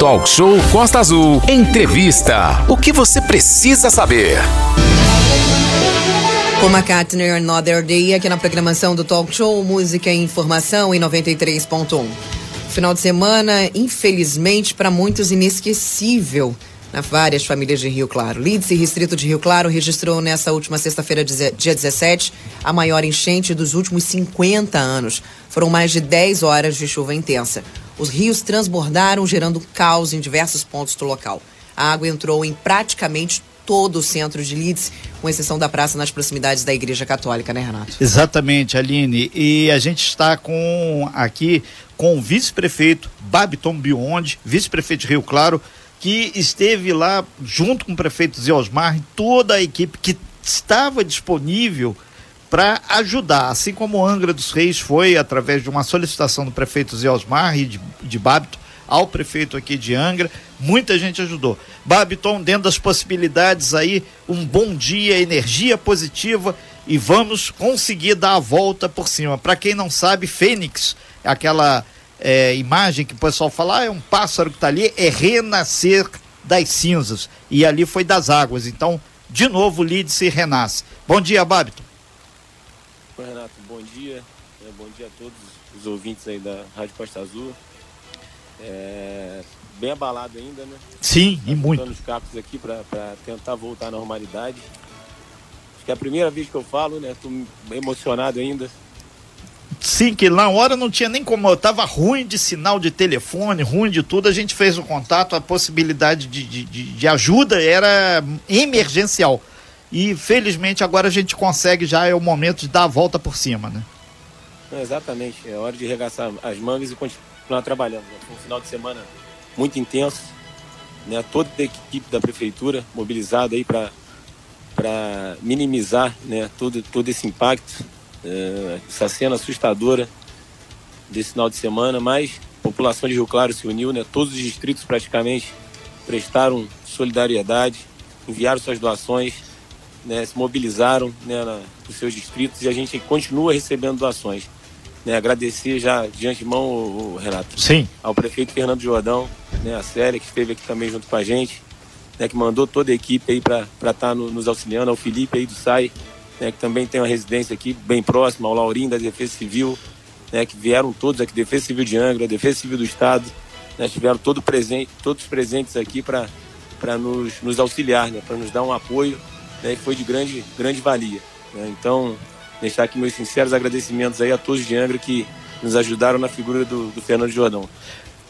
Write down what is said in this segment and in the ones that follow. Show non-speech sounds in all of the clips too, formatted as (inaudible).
Talk Show Costa Azul. Entrevista. O que você precisa saber? Com McCartney Another Day aqui na programação do Talk Show Música e Informação em 93.1. Final de semana, infelizmente, para muitos inesquecível na várias famílias de Rio Claro. Lídice Distrito de Rio Claro registrou nessa última sexta-feira, dia 17, a maior enchente dos últimos 50 anos. Foram mais de 10 horas de chuva intensa. Os rios transbordaram, gerando caos em diversos pontos do local. A água entrou em praticamente todo o centro de Leeds, com exceção da praça nas proximidades da Igreja Católica, né, Renato? Exatamente, Aline. E a gente está com aqui com o vice-prefeito Babiton Biondi, vice-prefeito de Rio Claro, que esteve lá junto com o prefeito Zé Osmar e toda a equipe que estava disponível para ajudar, assim como Angra dos Reis foi através de uma solicitação do prefeito Zé Osmar e de, de Babito ao prefeito aqui de Angra, muita gente ajudou. Babiton, dentro das possibilidades aí, um bom dia, energia positiva e vamos conseguir dar a volta por cima. Para quem não sabe, Fênix, aquela é, imagem que o pessoal fala, ah, é um pássaro que está ali, é renascer das cinzas. E ali foi das águas. Então, de novo, Lídice renasce. Bom dia, Babiton. Renato, bom dia. É, bom dia a todos os ouvintes aí da Rádio Costa Azul. É, bem abalado ainda, né? Sim, tá e muito. os cacos aqui para tentar voltar à normalidade. Acho que é a primeira vez que eu falo, né? Tô emocionado ainda. Sim, que na hora não tinha nem como, tava ruim de sinal de telefone, ruim de tudo, a gente fez o contato, a possibilidade de, de, de ajuda era emergencial. E felizmente agora a gente consegue, já é o momento de dar a volta por cima, né? É, exatamente, é hora de arregaçar as mangas e continuar trabalhando. Né? Foi um final de semana muito intenso, né? Toda a equipe da prefeitura mobilizada aí para para minimizar, né, todo todo esse impacto é, essa cena assustadora desse final de semana, mas a população de Rio Claro se uniu, né? Todos os distritos praticamente prestaram solidariedade, enviaram suas doações, né? Se mobilizaram né, na, nos seus distritos e a gente continua recebendo doações. Né, agradecer já de antemão, o, o Renato, Sim. ao prefeito Fernando Jordão, né, a Célia, que esteve aqui também junto com a gente, né, que mandou toda a equipe aí para estar tá no, nos auxiliando, ao Felipe aí do SAI, né, que também tem uma residência aqui bem próxima, ao Laurim da Defesa Civil, né, que vieram todos aqui, Defesa Civil de Angra, Defesa Civil do Estado, né, tiveram todo presente, todos presentes aqui para nos, nos auxiliar, né, para nos dar um apoio, né, e foi de grande, grande valia. Né, então, deixar aqui meus sinceros agradecimentos aí a todos de Angra que nos ajudaram na figura do, do Fernando Jordão.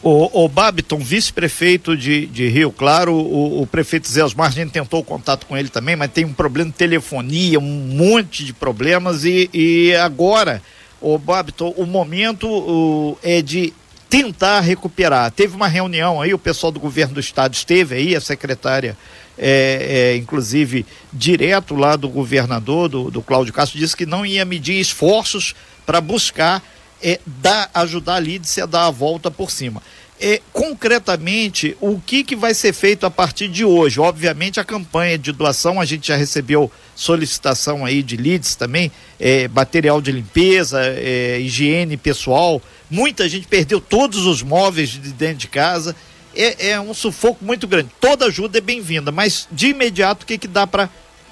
O, o Babiton, vice-prefeito de, de Rio Claro, o, o prefeito Zé Osmar, a gente tentou contato com ele também, mas tem um problema de telefonia, um monte de problemas e, e agora, o Babiton, o momento o, é de tentar recuperar. Teve uma reunião aí, o pessoal do governo do estado esteve aí, a secretária, é, é, inclusive, direto lá do governador, do, do Cláudio Castro, disse que não ia medir esforços para buscar é, dar, ajudar a Lídice a dar a volta por cima. É, concretamente, o que, que vai ser feito a partir de hoje? Obviamente, a campanha de doação, a gente já recebeu solicitação aí de leads também, é, material de limpeza, é, higiene pessoal. Muita gente perdeu todos os móveis de dentro de casa. É, é um sufoco muito grande. Toda ajuda é bem-vinda, mas de imediato, o que, que dá para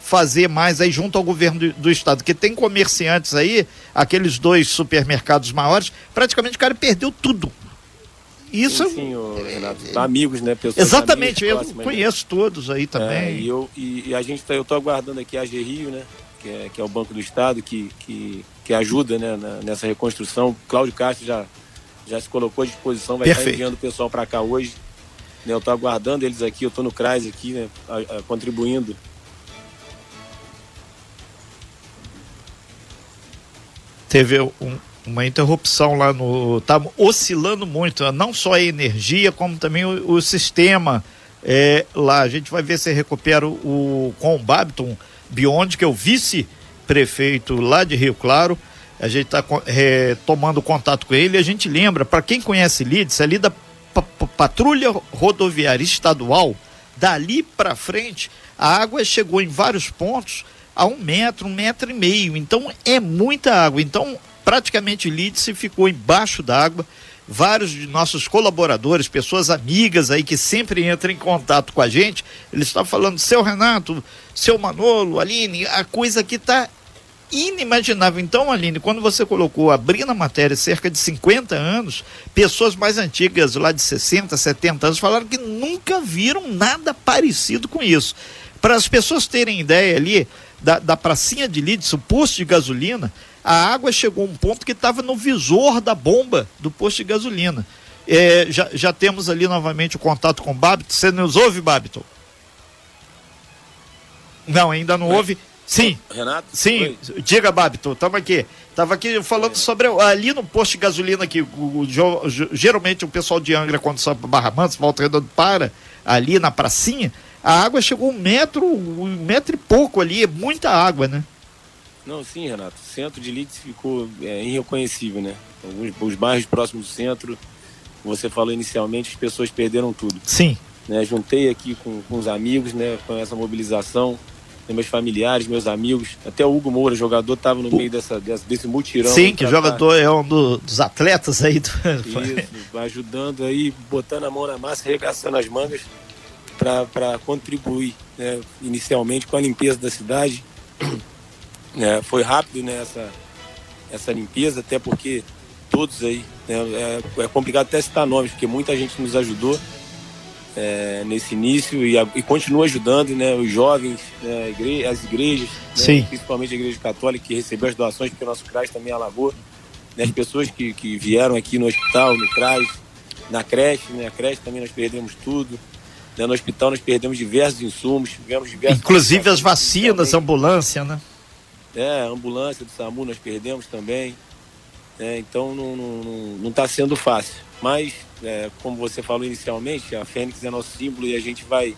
fazer mais aí junto ao governo do, do, estado, que tem comerciantes aí, aqueles dois supermercados maiores, praticamente o cara perdeu tudo. Isso sim, sim o Renato, tá amigos, né, pessoas Exatamente, eu próximas, né? conheço né? todos aí também. É, e eu e, e, a gente tá, eu tô aguardando aqui a AG Rio, né, que é, que é o Banco do Estado que que, que ajuda, né, na, nessa reconstrução. Cláudio Castro já já se colocou à disposição, vai Perfeito. estar enviando o pessoal para cá hoje. Né, eu tô aguardando eles aqui, eu tô no CRAS aqui, né, a, a, contribuindo teve um, uma interrupção lá no. Tá oscilando muito, não só a energia, como também o, o sistema é, lá. A gente vai ver se recupera o, o com o Babiton Beyond, que é o vice-prefeito lá de Rio Claro. A gente está é, tomando contato com ele. A gente lembra, para quem conhece Lides, ali da Patrulha Rodoviária Estadual, dali para frente, a água chegou em vários pontos a um metro, um metro e meio. Então é muita água. Então praticamente Lídice ficou embaixo d'água. vários de nossos colaboradores, pessoas amigas aí que sempre entram em contato com a gente, eles estão falando, seu Renato, seu Manolo, Aline, a coisa aqui está inimaginável. Então, Aline, quando você colocou, abrindo a matéria, cerca de 50 anos, pessoas mais antigas, lá de 60, 70 anos, falaram que nunca viram nada parecido com isso. Para as pessoas terem ideia ali da, da pracinha de Lídice, o posto de gasolina, a água chegou a um ponto que estava no visor da bomba do posto de gasolina. É, já, já temos ali novamente o contato com o Babito. Você nos ouve, Babito? Não, ainda não ouve. Sim. Renato? Sim, Oi. diga, Babito, estamos aqui. Estava aqui falando é. sobre ali no posto de gasolina que o, o, geralmente o pessoal de Angra, quando sobe para Barra Mansa, volta redonda para ali na pracinha, a água chegou um metro, um metro e pouco ali, é muita água, né? Não, sim, Renato. O centro de Leeds ficou é, irreconhecível, né? Alguns, os bairros próximos do centro, você falou inicialmente, as pessoas perderam tudo. Sim. Né? Juntei aqui com, com os amigos, né? Com essa mobilização? Meus familiares, meus amigos. Até o Hugo Moura, jogador, estava no meio dessa, desse mutirão. Sim, que jogador é um do, dos atletas aí. Do... Isso, ajudando aí, botando a mão na massa, arregaçando as mangas para contribuir, né? Inicialmente com a limpeza da cidade (clears throat) é, foi rápido né, essa, essa limpeza, até porque todos aí, né, é, é, complicado até citar nomes, porque muita gente nos ajudou é, nesse início e, e, continua ajudando né, os jovens, né, igre as igrejas, né, principalmente a Igreja Católica, que recebeu as doações, porque o nosso CRAS também alagou, né, as pessoas que, que vieram aqui no hospital, no CRAS, na creche, né, a creche também nós perdemos tudo. Né, no hospital nós perdemos diversos insumos, tivemos diversos. Inclusive as vacinas, ambulância, né? É, a ambulância do SAMU nós perdemos também. É, então não está não, não tá sendo fácil. Mas, é, como você falou inicialmente, a Fênix é nosso símbolo e a gente vai,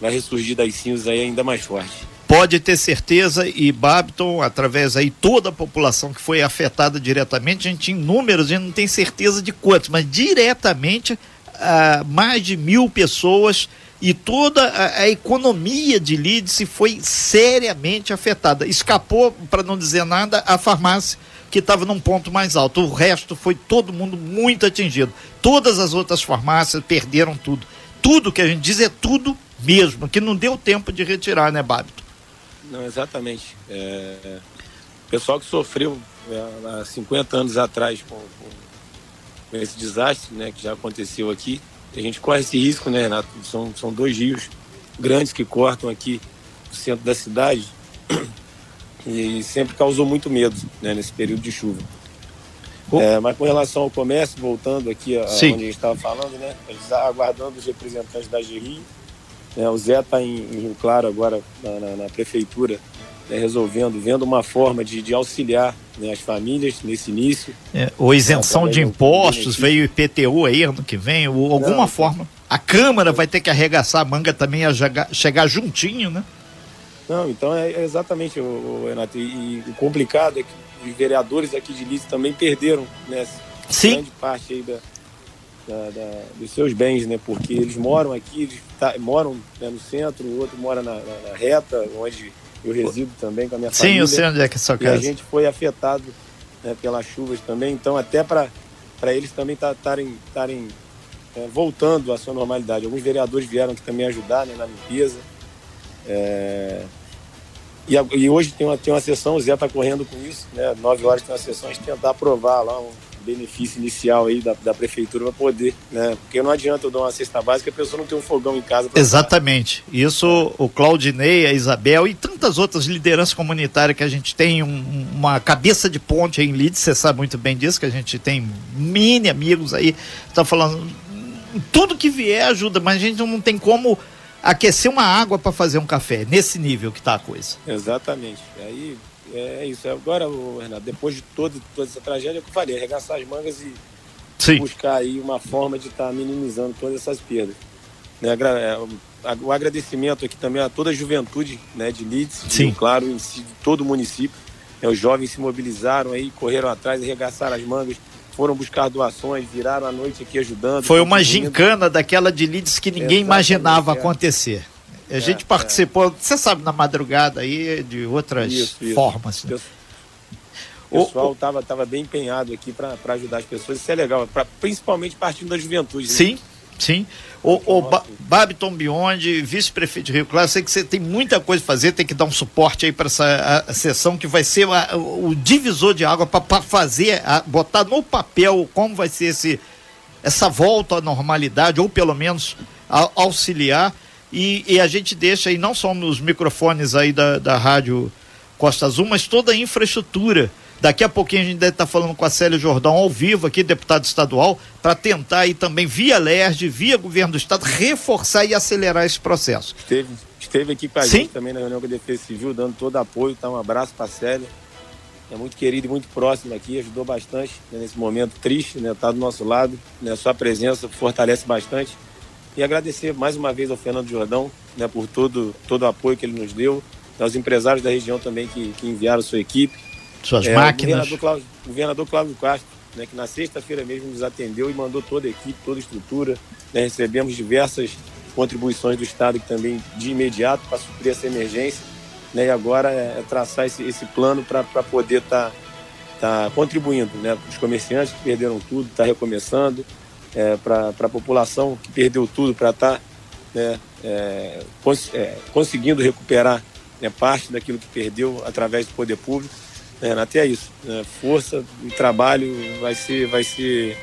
vai ressurgir das cinzas aí ainda mais forte. Pode ter certeza, e Babiton, através aí toda a população que foi afetada diretamente, a gente em números, a gente não tem certeza de quantos, mas diretamente ah, mais de mil pessoas e toda a, a economia de Lídice foi seriamente afetada. Escapou, para não dizer nada, a farmácia que estava num ponto mais alto. O resto foi todo mundo muito atingido. Todas as outras farmácias perderam tudo. Tudo que a gente diz é tudo mesmo, que não deu tempo de retirar, né, Bábito? Não, exatamente. É... O pessoal que sofreu é, há 50 anos atrás com, com, esse desastre né, que já aconteceu aqui, a gente corre esse risco, né, Renato? São, são dois rios grandes que cortam aqui o centro da cidade e sempre causou muito medo né, nesse período de chuva. Oh. É, mas com relação ao comércio, voltando aqui a, onde a gente estava falando, né? Eles aguardando os representantes da GRI. Né, o Zé está em, em, Rio Claro agora na, na, na prefeitura né, resolvendo, vendo uma forma de, de auxiliar né, as famílias nesse início. É, ou isenção de impostos, veio IPTU aí ano que vem, ou alguma Não, forma. A Câmara vai ter que arregaçar a manga também a chegar, chegar juntinho, né? Não, então é, é exatamente, o, o Renato. E, e, o complicado é que os vereadores aqui de Lice também perderam né, Sim. grande parte aí da, da, da, dos seus bens, né? Porque eles moram aqui, eles tá, moram né, no centro, o outro mora na, na, na reta, onde eu resido também com a minha Sim, família. Sim, eu sei onde é que é a sua casa. E a gente foi afetado né, pelas chuvas também, então até para eles também estarem tá, é, voltando à sua normalidade. Alguns vereadores vieram aqui também ajudar né, na limpeza. É... E, e, hoje tem uma, tem uma sessão, o Zé está correndo com isso, né? Nove horas tem uma sessão, a gente tentar aprovar lá um, benefício inicial aí da, da prefeitura para poder, né? Porque não adianta eu dar uma cesta básica e a pessoa não ter um fogão em casa. Exatamente. Isso o Claudinei, a Isabel e tantas outras lideranças comunitárias que a gente tem um, uma cabeça de ponte em Leeds, você sabe muito bem disso, que a gente tem mini amigos aí, tá falando tudo que vier ajuda, mas a gente não tem como aquecer uma água para fazer um café, nesse nível que tá a coisa. Exatamente. Aí é isso. Agora, Renato, depois de toda, toda essa tragédia, é que eu falei, arregaçar as mangas e Sim. buscar aí uma forma de estar tá minimizando todas essas perdas. Né, é, o agradecimento aqui também a toda a juventude né, de Leeds, Sim. De, claro, em si, de todo o município. Né, os jovens se mobilizaram aí, correram atrás, arregaçaram as mangas, foram buscar doações, viraram a noite aqui ajudando. Foi uma gincana daquela de Leeds que ninguém Exatamente, imaginava é. acontecer. A é, gente participou, é. você sabe, na madrugada aí, de outras isso, isso. formas. Né? O pessoal estava tava bem empenhado aqui para ajudar as pessoas. Isso é legal, pra, principalmente partindo da juventude. Né? Sim. O, o ba Babiton Biondi, vice-prefeito de Rio Claro, sei que você tem muita coisa a fazer, tem que dar um suporte aí para essa a, a sessão que vai ser a, o divisor de água para fazer, botar no papel como vai ser esse, essa volta à normalidade, ou pelo menos auxiliar. E, e, a gente deixa aí não só nos microfones aí da, da Rádio Costa Azul, mas toda a infraestrutura Daqui a pouquinho a gente deve estar falando com a Célia Jordão ao vivo aqui, deputado estadual, para tentar aí também via LERJ, via governo do estado, reforçar e acelerar esse processo. Esteve, esteve aqui com a Sim? gente também na reunião com a Defesa Civil, dando todo apoio, tá? Um abraço para a Célia. É muito querido e muito próximo aqui, ajudou bastante né, nesse momento triste, né? Tá do nosso lado, né? Sua presença fortalece bastante. E agradecer mais uma vez ao Fernando Jordão, né? Por todo, todo o apoio que ele nos deu, aos empresários da região também que, que enviaram sua equipe suas é, máquinas. O governador Cláudio, o governador Cláudio Castro, né, que na sexta-feira mesmo nos atendeu e mandou toda a equipe, toda a estrutura. Né, recebemos diversas contribuições do Estado que também de imediato para suprir essa emergência. Né, e agora é, é traçar esse, esse plano para poder estar tá, tá contribuindo né, os comerciantes que perderam tudo, está recomeçando, é, para a população que perdeu tudo, para estar tá, né, é, cons é, conseguindo recuperar né, parte daquilo que perdeu através do poder público. É, até é isso. Né? Força e trabalho vai ser, vai ser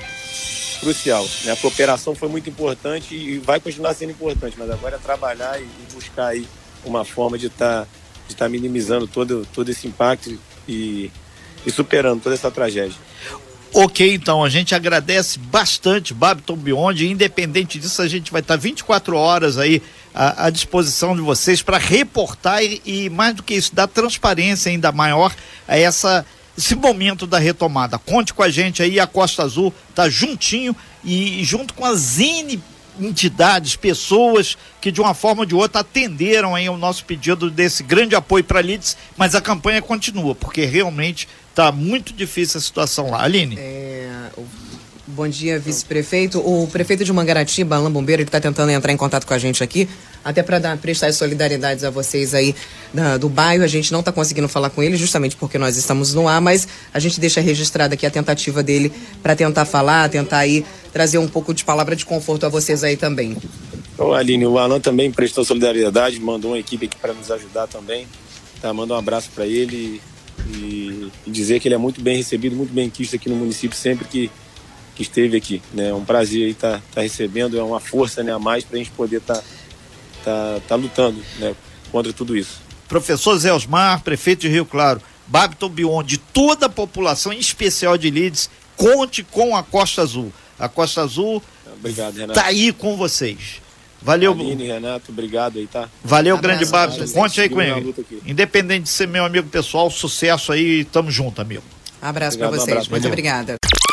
crucial. Né? A cooperação foi muito importante e vai continuar sendo importante, mas agora é trabalhar e, buscar aí uma forma de estar tá, de tá minimizando todo, todo esse impacto e, e superando toda essa tragédia. Ok, então, a gente agradece bastante Babiton Beyond, independente disso, a gente vai estar 24 horas aí à, à disposição de vocês para reportar e, e, mais do que isso, dar transparência ainda maior a essa esse momento da retomada. Conte com a gente aí, a Costa Azul tá juntinho e junto com as N entidades, pessoas que de uma forma ou de outra atenderam aí o nosso pedido desse grande apoio para Lides, mas a campanha continua, porque realmente está muito difícil a situação lá. Aline. É, Bom dia, vice-prefeito. O prefeito de Mangaratiba, Alain Bombeiro, ele está tentando entrar em contato com a gente aqui, até para prestar solidariedades a vocês aí da, do bairro. A gente não está conseguindo falar com ele, justamente porque nós estamos no ar, mas a gente deixa registrada aqui a tentativa dele para tentar falar, tentar aí trazer um pouco de palavra de conforto a vocês aí também. Ô, Aline, o Alan também prestou solidariedade, mandou uma equipe aqui para nos ajudar também. Tá, manda um abraço para ele e, e dizer que ele é muito bem recebido, muito bem quisto aqui no município sempre que que esteve aqui. Né? É um prazer estar tá, tá recebendo, é uma força né, a mais para a gente poder estar tá, tá, tá lutando né, contra tudo isso. Professor Zé Osmar, prefeito de Rio Claro, Babiton Bion, de toda a população, em especial de Leeds, conte com a Costa Azul. A Costa Azul está aí com vocês. Valeu. Aline, Renato, obrigado aí, tá? Valeu, Abraço, grande Babiton. Conte aí com ele. Independente de ser meu amigo pessoal, sucesso aí, tamo junto, amigo. Abraço para vocês. Um abraço, Muito obrigada.